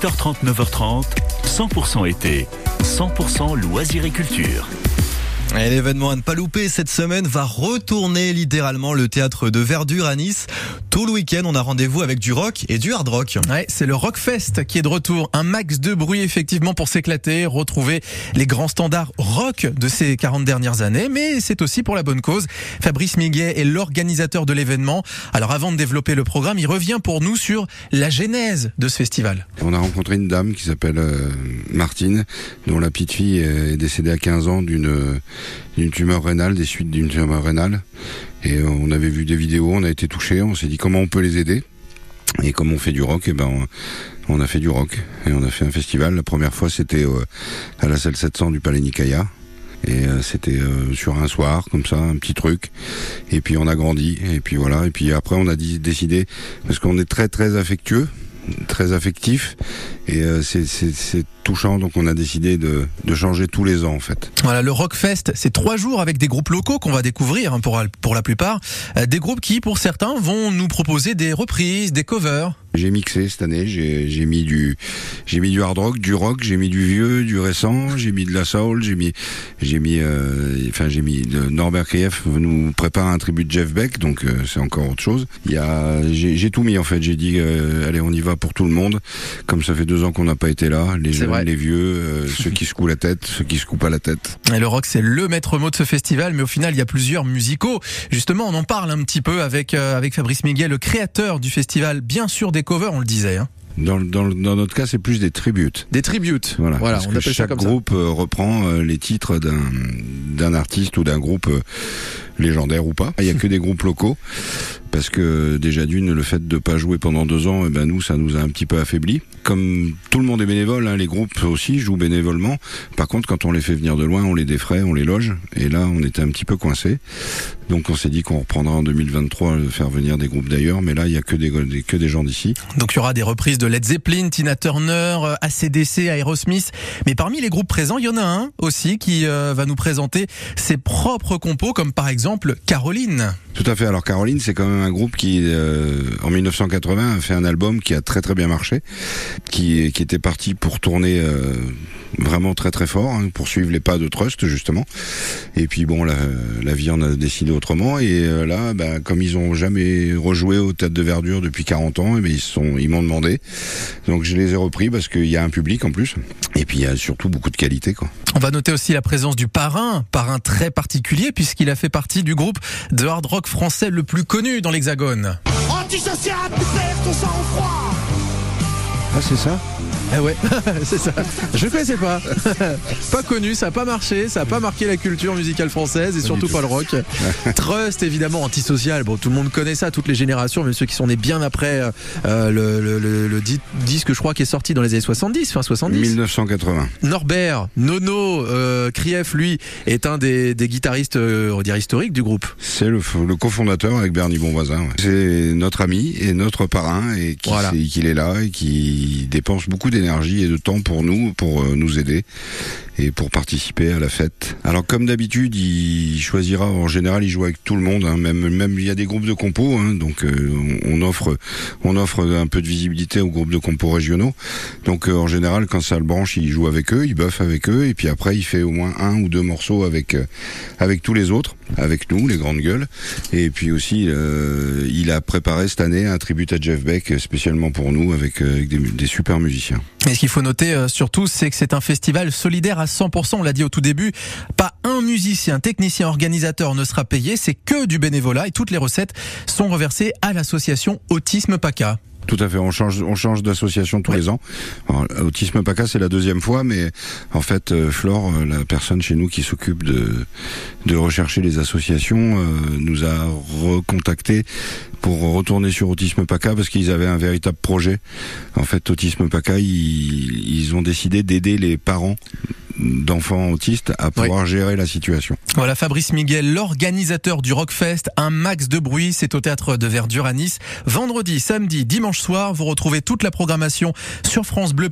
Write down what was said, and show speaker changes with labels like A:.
A: 8h30, 9h30, 100% été, 100% loisirs et culture.
B: Et l'événement à ne pas louper cette semaine va retourner littéralement le théâtre de Verdure à Nice. Tout le week-end, on a rendez-vous avec du rock et du hard rock.
C: Ouais, c'est le Rockfest qui est de retour. Un max de bruit effectivement pour s'éclater, retrouver les grands standards rock de ces 40 dernières années, mais c'est aussi pour la bonne cause. Fabrice Miguet est l'organisateur de l'événement. Alors avant de développer le programme, il revient pour nous sur la genèse de ce festival.
D: On a rencontré une dame qui s'appelle euh, Martine, dont la petite fille est décédée à 15 ans d'une d'une tumeur rénale, des suites d'une tumeur rénale. Et euh, on avait vu des vidéos, on a été touché, on s'est dit comment on peut les aider. Et comme on fait du rock, et ben on, a fait du rock et on a fait un festival. La première fois, c'était euh, à la salle 700 du Palais Nicaïa. Et euh, c'était sur un soir, comme ça, un petit truc. Et puis on a grandi. Et puis voilà. Et puis après, on a décidé, parce qu'on est très très affectueux, très affectif. Et euh, c'est touchant, donc on a décidé de, changer tous les ans en fait.
C: Voilà, le Rockfest, c'est trois jours avec des groupes locaux qu'on va découvrir hein, pour, pour la plupart. Euh, des groupes qui, pour certains, vont nous proposer des reprises, des covers.
D: J'ai mixé cette année, j'ai mis du j'ai mis du hard rock, du rock, j'ai mis du vieux, du récent, j'ai mis de la soul, j'ai mis j'ai mis euh, enfin j'ai mis de Norbert Krief nous prépare un tribut de Jeff Beck donc euh, c'est encore autre chose. Il y a j'ai tout mis en fait, j'ai dit euh, allez on y va pour tout le monde. Comme ça fait deux ans qu'on n'a pas été là, les jeunes, les vieux, euh, ceux qui secouent la tête, ceux qui secouent pas la tête.
C: Et le rock c'est le maître mot de ce festival mais au final il y a plusieurs musicaux. Justement, on en parle un petit peu avec euh, avec Fabrice Miguel, le créateur du festival, bien sûr des covers, on le disait. Hein.
D: Dans, dans, dans, notre cas, c'est plus des tributes.
C: Des tributes. Voilà. voilà
D: on appelle chaque ça comme groupe euh, reprend les titres d'un d'un artiste ou d'un groupe légendaire ou pas. Il y a que des groupes locaux parce que déjà d'une, le fait de pas jouer pendant deux ans, eh ben nous, ça nous a un petit peu affaibli. Comme tout le monde est bénévole, hein, les groupes aussi jouent bénévolement. Par contre, quand on les fait venir de loin, on les défraie, on les loge. Et là, on était un petit peu coincé. Donc, on s'est dit qu'on reprendra en 2023 de faire venir des groupes d'ailleurs, mais là, il y a que des, que des gens d'ici.
C: Donc, il y aura des reprises de Led Zeppelin, Tina Turner, ACDC, Aerosmith. Mais parmi les groupes présents, il y en a un aussi qui euh, va nous présenter ses propres compos, comme par exemple Caroline.
D: Tout à fait. Alors Caroline, c'est quand même un groupe qui, euh, en 1980, a fait un album qui a très très bien marché, qui, était parti pour tourner euh, vraiment très très fort, hein, pour suivre les pas de Trust justement. Et puis bon, la, la vie en a décidé autrement. Et euh, là, bah, comme ils ont jamais rejoué au Théâtre de Verdure depuis 40 ans, et eh ben, ils sont, ils m'ont demandé. Donc je les ai repris parce qu'il y a un public en plus. Et puis il y a surtout beaucoup de qualité. Quoi.
C: On va noter aussi la présence du parrain, parrain très particulier puisqu'il a fait partie du groupe de hard rock français le plus connu dans l'Hexagone.
D: Antisocial, ton sang-froid Ah c'est ça?
C: Eh ouais, c'est ça. Je connaissais pas. pas connu, ça a pas marché, ça a pas marqué la culture musicale française et surtout pas le rock. Trust, évidemment, antisocial. Bon, tout le monde connaît ça, toutes les générations, même ceux qui sont nés bien après euh, le, le, le, le, disque, je crois, qui est sorti dans les années 70, fin 70.
D: 1980.
C: Norbert, Nono, euh, Krief, lui, est un des, des guitaristes, euh, on dirait historiques du groupe.
D: C'est le, cofondateur avec Bernie Bonvoisin. Ouais. C'est notre ami et notre parrain et qui voilà. qu'il est là et qui dépense beaucoup d'énergie et de temps pour nous, pour euh, nous aider et pour participer à la fête. Alors comme d'habitude, il choisira en général, il joue avec tout le monde, hein, même même il y a des groupes de compos, hein, donc euh, on offre on offre un peu de visibilité aux groupes de compos régionaux. Donc euh, en général, quand ça le branche, il joue avec eux, il buffe avec eux, et puis après il fait au moins un ou deux morceaux avec euh, avec tous les autres, avec nous, les grandes gueules. Et puis aussi, il a préparé cette année un tribut à Jeff Beck spécialement pour nous, avec, des, des, super musiciens.
C: Et ce qu'il faut noter surtout, c'est que c'est un festival solidaire à 100%. On l'a dit au tout début. Pas un musicien, technicien, organisateur ne sera payé. C'est que du bénévolat et toutes les recettes sont reversées à l'association Autisme PACA.
D: Tout à fait, on change, on change d'association tous les ans. Alors, Autisme PACA, c'est la deuxième fois, mais en fait, euh, Flore, la personne chez nous qui s'occupe de, de rechercher les associations, euh, nous a recontacté pour retourner sur Autisme PACA parce qu'ils avaient un véritable projet. En fait, Autisme PACA, ils, ils ont décidé d'aider les parents d'enfants autistes à pouvoir oui. gérer la situation.
C: Voilà Fabrice Miguel, l'organisateur du Rockfest, un max de bruit, c'est au théâtre de Verdure à Nice. Vendredi, samedi, dimanche soir, vous retrouvez toute la programmation sur francebleu.fr.